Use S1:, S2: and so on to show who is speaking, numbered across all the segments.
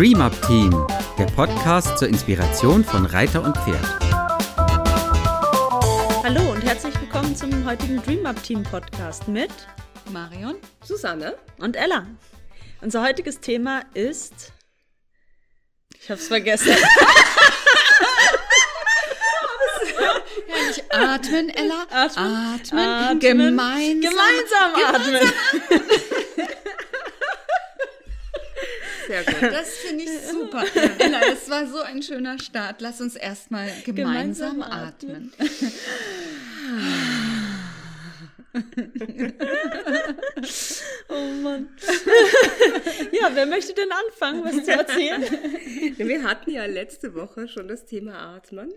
S1: Dream Up Team, der Podcast zur Inspiration von Reiter und Pferd.
S2: Hallo und herzlich willkommen zum heutigen Dream Up Team Podcast mit
S3: Marion,
S4: Susanne
S2: und Ella. Unser heutiges Thema ist. Ich hab's vergessen.
S3: Herrlich. Atmen, Ella.
S2: Atmen.
S3: Atmen.
S2: Atmen.
S3: Gemeinsam.
S2: Gemeinsam atmen.
S4: Sehr gut.
S3: Das finde ich super. Ella, es war so ein schöner Start. Lass uns erstmal gemeinsam,
S2: Gemeinsam
S3: atmen.
S2: Oh Mann. ja, wer möchte denn anfangen, was zu erzählen?
S4: Wir hatten ja letzte Woche schon das Thema Atmen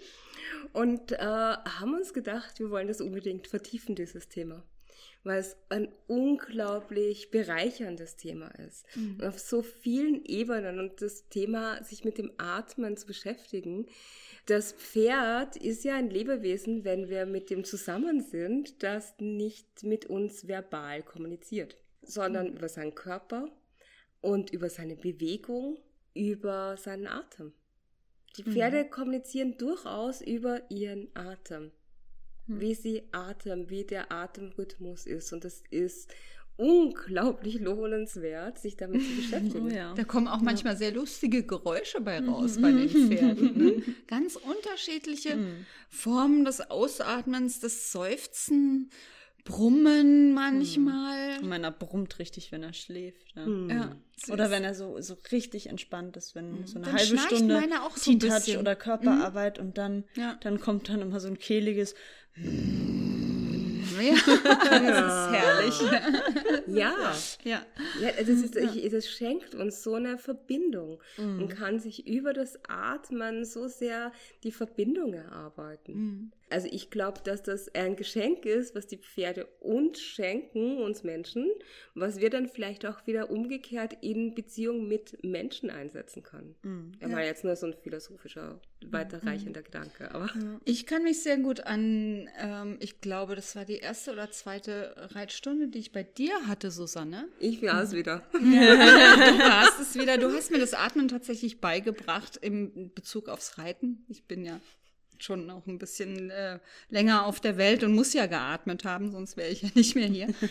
S4: und äh, haben uns gedacht, wir wollen das unbedingt vertiefen, dieses Thema. Weil es ein unglaublich bereicherndes Thema ist. Und auf so vielen Ebenen und das Thema, sich mit dem Atmen zu beschäftigen. Das Pferd ist ja ein Lebewesen, wenn wir mit dem zusammen sind, das nicht mit uns verbal kommuniziert, sondern über seinen Körper und über seine Bewegung, über seinen Atem. Die Pferde kommunizieren durchaus über ihren Atem, wie sie atmen, wie der Atemrhythmus ist. Und das ist unglaublich lohnenswert, sich damit zu beschäftigen.
S2: Oh ja.
S3: Da kommen auch manchmal sehr lustige Geräusche bei raus bei den Pferden. Ne? Ganz unterschiedliche Formen des Ausatmens, des Seufzen, Brummen manchmal.
S2: Und Meiner brummt richtig, wenn er schläft. Ja.
S3: Ja,
S2: Oder wenn er so, so richtig entspannt ist, wenn so eine
S3: Dann
S2: halbe Stunde
S3: auch so
S2: T-Touch oder Körperarbeit und dann,
S3: Ja.
S2: dann kommt dann immer so ein kehliges,
S3: ja.
S2: das ist herrlich.
S4: Ja,
S3: ja.
S4: ja das, ist, ich, das schenkt uns so eine Verbindung und kann sich über das Atmen so sehr die Verbindung erarbeiten. Also ich glaube, dass das ein Geschenk ist, was die Pferde uns schenken, uns Menschen, was wir dann vielleicht auch wieder umgekehrt in Beziehung mit Menschen einsetzen können. Ja, war jetzt nur so ein philosophischer, weiterreichender Gedanke, aber
S3: Ich kann mich sehr gut an, ähm, ich glaube, das war die erste oder zweite Reitstunde, die ich bei dir hatte, Susanne.
S4: ich war es wieder.
S3: Du warst es wieder. Du hast mir das Atmen tatsächlich beigebracht im Bezug aufs Reiten. Ich bin ja schon auch ein bisschen äh, länger auf der Welt und muss ja geatmet haben, sonst wäre ich ja nicht mehr hier.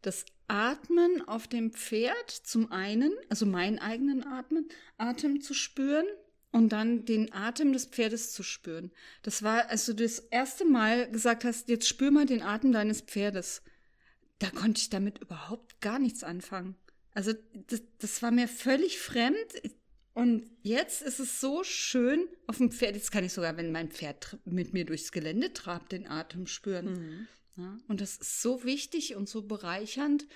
S3: Das Atmen auf dem Pferd zum einen, also meinen eigenen Atmen, Atem zu spüren und dann den Atem des Pferdes zu spüren. Das war, als du das erste Mal gesagt hast, jetzt spür mal den Atem deines Pferdes. Da konnte ich damit überhaupt gar nichts anfangen. Also das, das war mir völlig fremd. Und jetzt ist es so schön auf dem Pferd. Jetzt kann ich sogar, wenn mein Pferd mit mir durchs Gelände trabt, den Atem spüren. Ja, und das ist so wichtig und so bereichernd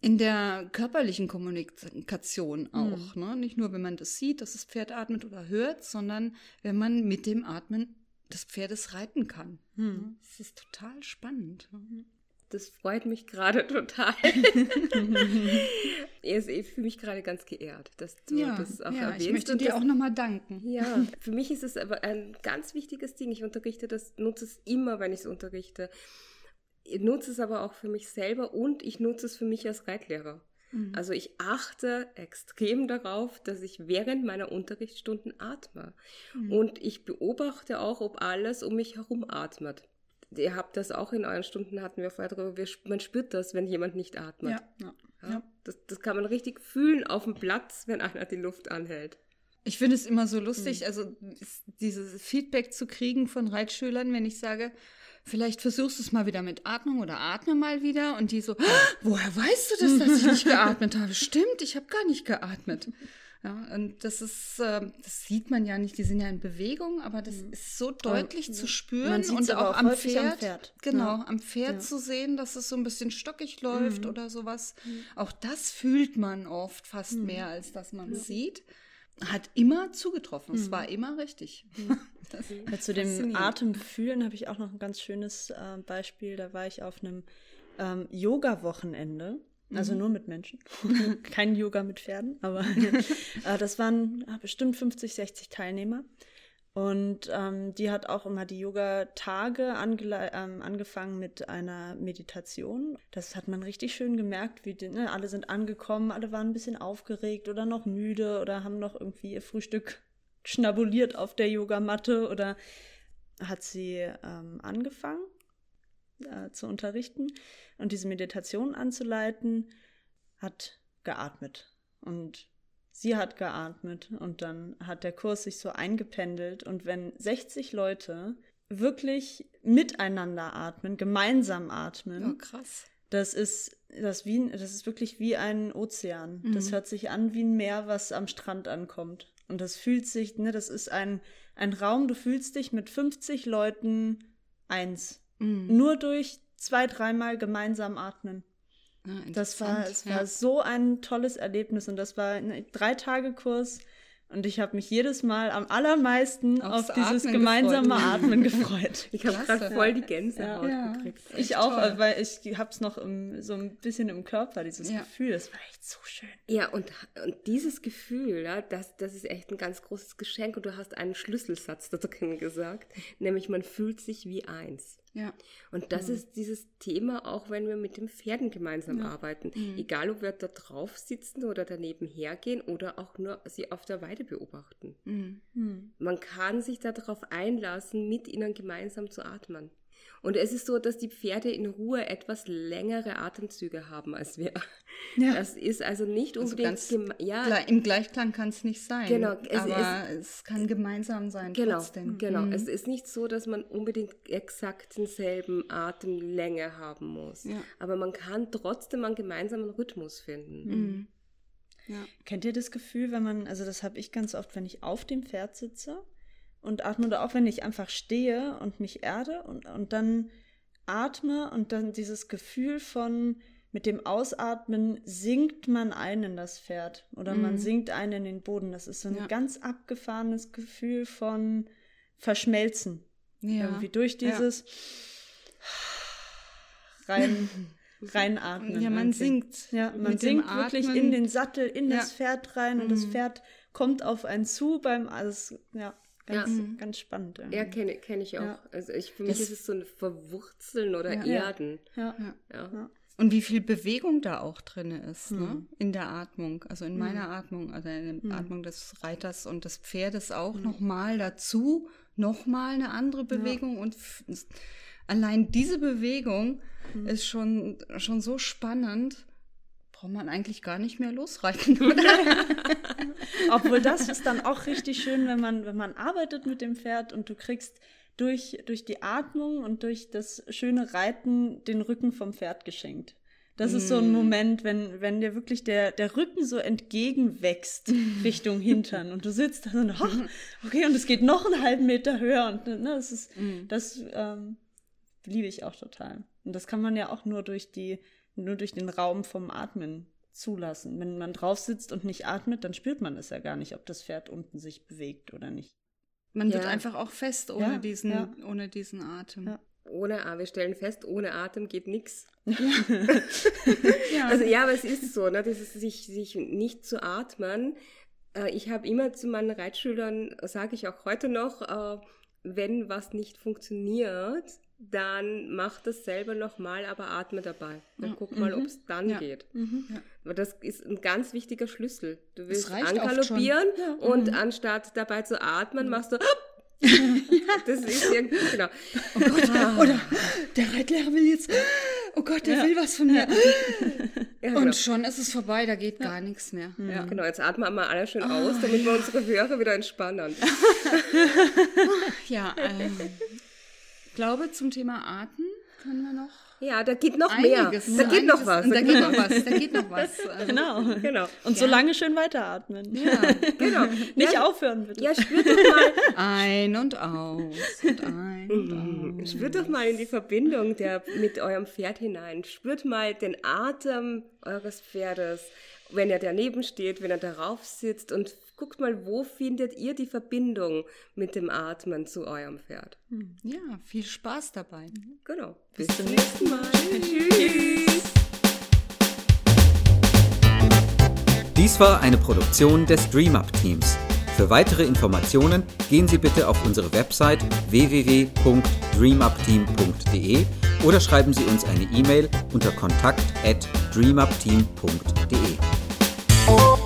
S3: in der körperlichen Kommunikation auch. Ne? Nicht nur, wenn man das sieht, dass das Pferd atmet oder hört, sondern wenn man mit dem Atmen des Pferdes reiten kann. Ne? Das ist total spannend.
S4: Das freut mich gerade total. ich fühle mich gerade ganz geehrt, dass du das auch
S3: ja
S4: erwähnst.
S3: ich möchte dir
S4: das,
S3: auch nochmal danken.
S4: Ja, für mich ist es aber ein ganz wichtiges Ding. Ich unterrichte das, nutze es immer, wenn ich es unterrichte. Ich nutze es aber auch für mich selber und ich nutze es für mich als Reitlehrer. Also ich achte extrem darauf, dass ich während meiner Unterrichtsstunden atme. Und ich beobachte auch, ob alles um mich herum atmet. Ihr habt das auch in euren Stunden, hatten wir vorher drüber, wir, man spürt das, wenn jemand nicht atmet.
S3: Ja, ja.
S4: Ja, Das, das kann man richtig fühlen auf dem Platz, wenn einer die Luft anhält.
S3: Ich finde es immer so lustig, also ist dieses Feedback zu kriegen von Reitschülern, wenn ich sage, vielleicht versuchst du es mal wieder mit Atmung oder atme mal wieder und die so, "Ah, woher weißt du das, dass ich nicht geatmet habe? Stimmt, ich habe gar nicht geatmet. Ja, und das ist, ähm, das sieht man ja nicht, die sind ja in Bewegung, aber das ist so deutlich zu spüren und
S2: aber
S3: auch
S2: auch
S3: am Pferd,
S2: am Pferd.
S3: Genau,
S2: Ja.
S3: am Pferd zu sehen, dass es so ein bisschen stockig läuft oder sowas. Auch das fühlt man oft fast mehr, als dass man es sieht. Hat immer zugetroffen. Es war immer richtig.
S2: Ja, zu dem
S3: faszinierend.
S2: Atem fühlen habe ich auch noch ein ganz schönes äh, Beispiel. Da war ich auf einem ähm, Yoga-Wochenende. Also nur mit Menschen. Kein Yoga mit Pferden, aber äh, das waren ah, bestimmt 50, 60 Teilnehmer. Und ähm, die hat auch immer die Yoga-Tage ähm, angefangen mit einer Meditation. Das hat man richtig schön gemerkt, wie die, ne, alle sind angekommen, alle waren ein bisschen aufgeregt oder noch müde oder haben noch irgendwie ihr Frühstück schnabuliert auf der Yogamatte oder hat sie ähm, angefangen äh, zu unterrichten und diese Meditation anzuleiten, hat geatmet und Sie hat geatmet und dann hat der Kurs sich so eingependelt. Und wenn 60 Leute wirklich miteinander atmen, gemeinsam atmen,
S3: oh, krass.
S2: Das ist, das, wie, das ist wirklich wie ein Ozean. Mhm. Das hört sich an wie ein Meer, was am Strand ankommt. Und das fühlt sich, ne, das ist ein, ein Raum, du fühlst dich mit 50 Leuten eins. Mhm. Nur durch zwei, dreimal gemeinsam atmen. Ah, das war, es ja. war so ein tolles Erlebnis und das war ein drei Tage Kurs und ich habe mich jedes Mal am allermeisten Aufs auf dieses Atmen gemeinsame gefreut. Atmen gefreut.
S4: Ich habe gerade voll die Gänsehaut ja. gekriegt.
S2: Ich auch, toll. weil ich habe es noch im, so ein bisschen im Körper, dieses ja. Gefühl. Das war echt so schön.
S4: Ja, und, und dieses Gefühl, ja, das, das ist echt ein ganz großes Geschenk. Und du hast einen Schlüsselsatz da drin gesagt, nämlich man fühlt sich wie eins. Ja. Und das mhm. ist dieses Thema, auch wenn wir mit den Pferden gemeinsam ja. arbeiten. Mhm. Egal, ob wir da drauf sitzen oder daneben hergehen oder auch nur sie auf der Weide beobachten. Mhm. mhm. Man kann sich darauf einlassen, mit ihnen gemeinsam zu atmen. Und es ist so, dass die Pferde in Ruhe etwas längere Atemzüge haben als wir. Ja. Das ist also nicht also unbedingt. Also
S3: ja, Im Gleichklang kann es nicht sein. Genau, es aber ist, es kann gemeinsam sein.
S4: Genau,
S3: trotzdem.
S4: genau. Mhm. Es ist nicht so, dass man unbedingt exakt denselben Atemlänge haben muss. Ja. Aber man kann trotzdem einen gemeinsamen Rhythmus finden. Mhm.
S2: Ja. Kennt ihr das Gefühl, wenn man, also das habe ich ganz oft, wenn ich auf dem Pferd sitze und atme oder auch wenn ich einfach stehe und mich erde und, und dann atme und dann dieses Gefühl von mit dem Ausatmen sinkt man ein in das Pferd oder mhm. man sinkt ein in den Boden. Das ist so ein ja. ganz abgefahrenes Gefühl von Verschmelzen. Ja. Irgendwie durch dieses ja. rein reinatmen.
S3: Ja, man sinkt.
S2: Ja, man sinkt wirklich in den Sattel, in das Pferd rein und das mhm. Pferd kommt auf einen zu beim alles, ja. Ganz, ja. ganz spannend.
S4: Ja, kenne kenn ich auch. Ja. Also ich, für mich das, ist es so ein Verwurzeln oder ja. Erden. Ja.
S3: ja. Und wie viel Bewegung da auch drin ist, ne? mhm. ne? In der Atmung. Also in mhm. meiner Atmung, also in der mhm. Atmung des Reiters und des Pferdes auch mhm. nochmal dazu, nochmal eine andere Bewegung. Und allein diese Bewegung mhm. ist schon, schon so spannend braucht man eigentlich gar nicht mehr losreiten, oder?
S2: Obwohl das ist dann auch richtig schön, wenn man, wenn man arbeitet mit dem Pferd und du kriegst durch, durch die Atmung und durch das schöne Reiten den Rücken vom Pferd geschenkt. Das mm. ist so ein mm. Moment, wenn, wenn dir wirklich der, der Rücken so entgegenwächst Richtung Hintern und du sitzt da so und, ach, okay, und es geht noch einen halben Meter höher und ne, das ist, mm. das ähm, liebe ich auch total. Und das kann man ja auch nur durch die nur durch den Raum vom Atmen zulassen. Wenn man drauf sitzt und nicht atmet, dann spürt man es ja gar nicht, ob das Pferd unten sich bewegt oder nicht.
S3: Man ja. wird einfach auch fest ohne, ja, diesen, ja. ohne diesen Atem.
S4: Ohne, wir stellen fest, ohne Atem geht nichts. Also ja, aber es ist so, ne, das ist sich, sich nicht zu atmen. Äh, ich habe immer zu meinen Reitschülern, sage ich auch heute noch, äh, wenn was nicht funktioniert, dann mach das selber nochmal, aber atme dabei. Dann ja. guck mal, mhm. ob es dann ja. geht. Mhm. Ja. Aber das ist ein ganz wichtiger Schlüssel. Du willst angaloppieren und mhm. anstatt dabei zu atmen, machst du das ist irgendwie, genau.
S3: Oh Gott, ah. oder der Reitlehrer will jetzt, oh Gott, der will was von mir. Genau. Und schon ist es vorbei, da geht gar nichts mehr.
S4: Ja. Genau, jetzt atmen wir mal alle schön oh, aus, damit wir unsere Hörer wieder entspannen.
S3: ja, ähm, glaube, zum Thema Arten können wir noch.
S4: Ja, da geht noch einiges, mehr. Da geht noch was.
S3: Da geht noch was. Da geht noch was.
S2: Also, genau. genau. Und so lange schön weiteratmen.
S3: Ja, genau.
S2: Nicht ja, aufhören, bitte.
S4: Ja, spürt doch mal.
S3: Ein und aus. Und ein und
S4: aus. Spürt doch mal in die Verbindung der, mit eurem Pferd hinein. Spürt mal den Atem eures Pferdes wenn er daneben steht, wenn er darauf sitzt und guckt mal, wo findet ihr die Verbindung mit dem Atmen zu eurem Pferd.
S3: Hm. Ja, viel Spaß dabei.
S4: Genau. Bis, Bis zum nächsten Mal. Tschüss.
S1: Dies war eine Produktion des DreamUp Teams. Für weitere Informationen gehen Sie bitte auf unsere Website www.dreamupteam.de oder schreiben Sie uns eine E-Mail unter kontakt@dreamupteam.de.